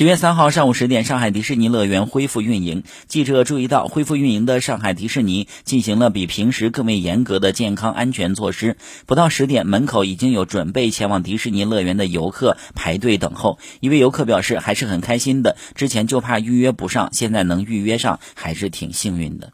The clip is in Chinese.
十月三号上午十点上海迪士尼乐园恢复运营记者注意到恢复运营的上海迪士尼进行了比平时更为严格的健康安全措施不到十点门口已经有准备前往迪士尼乐园的游客排队等候。一位游客表示还是很开心的之前就怕预约不上现在能预约上还是挺幸运的。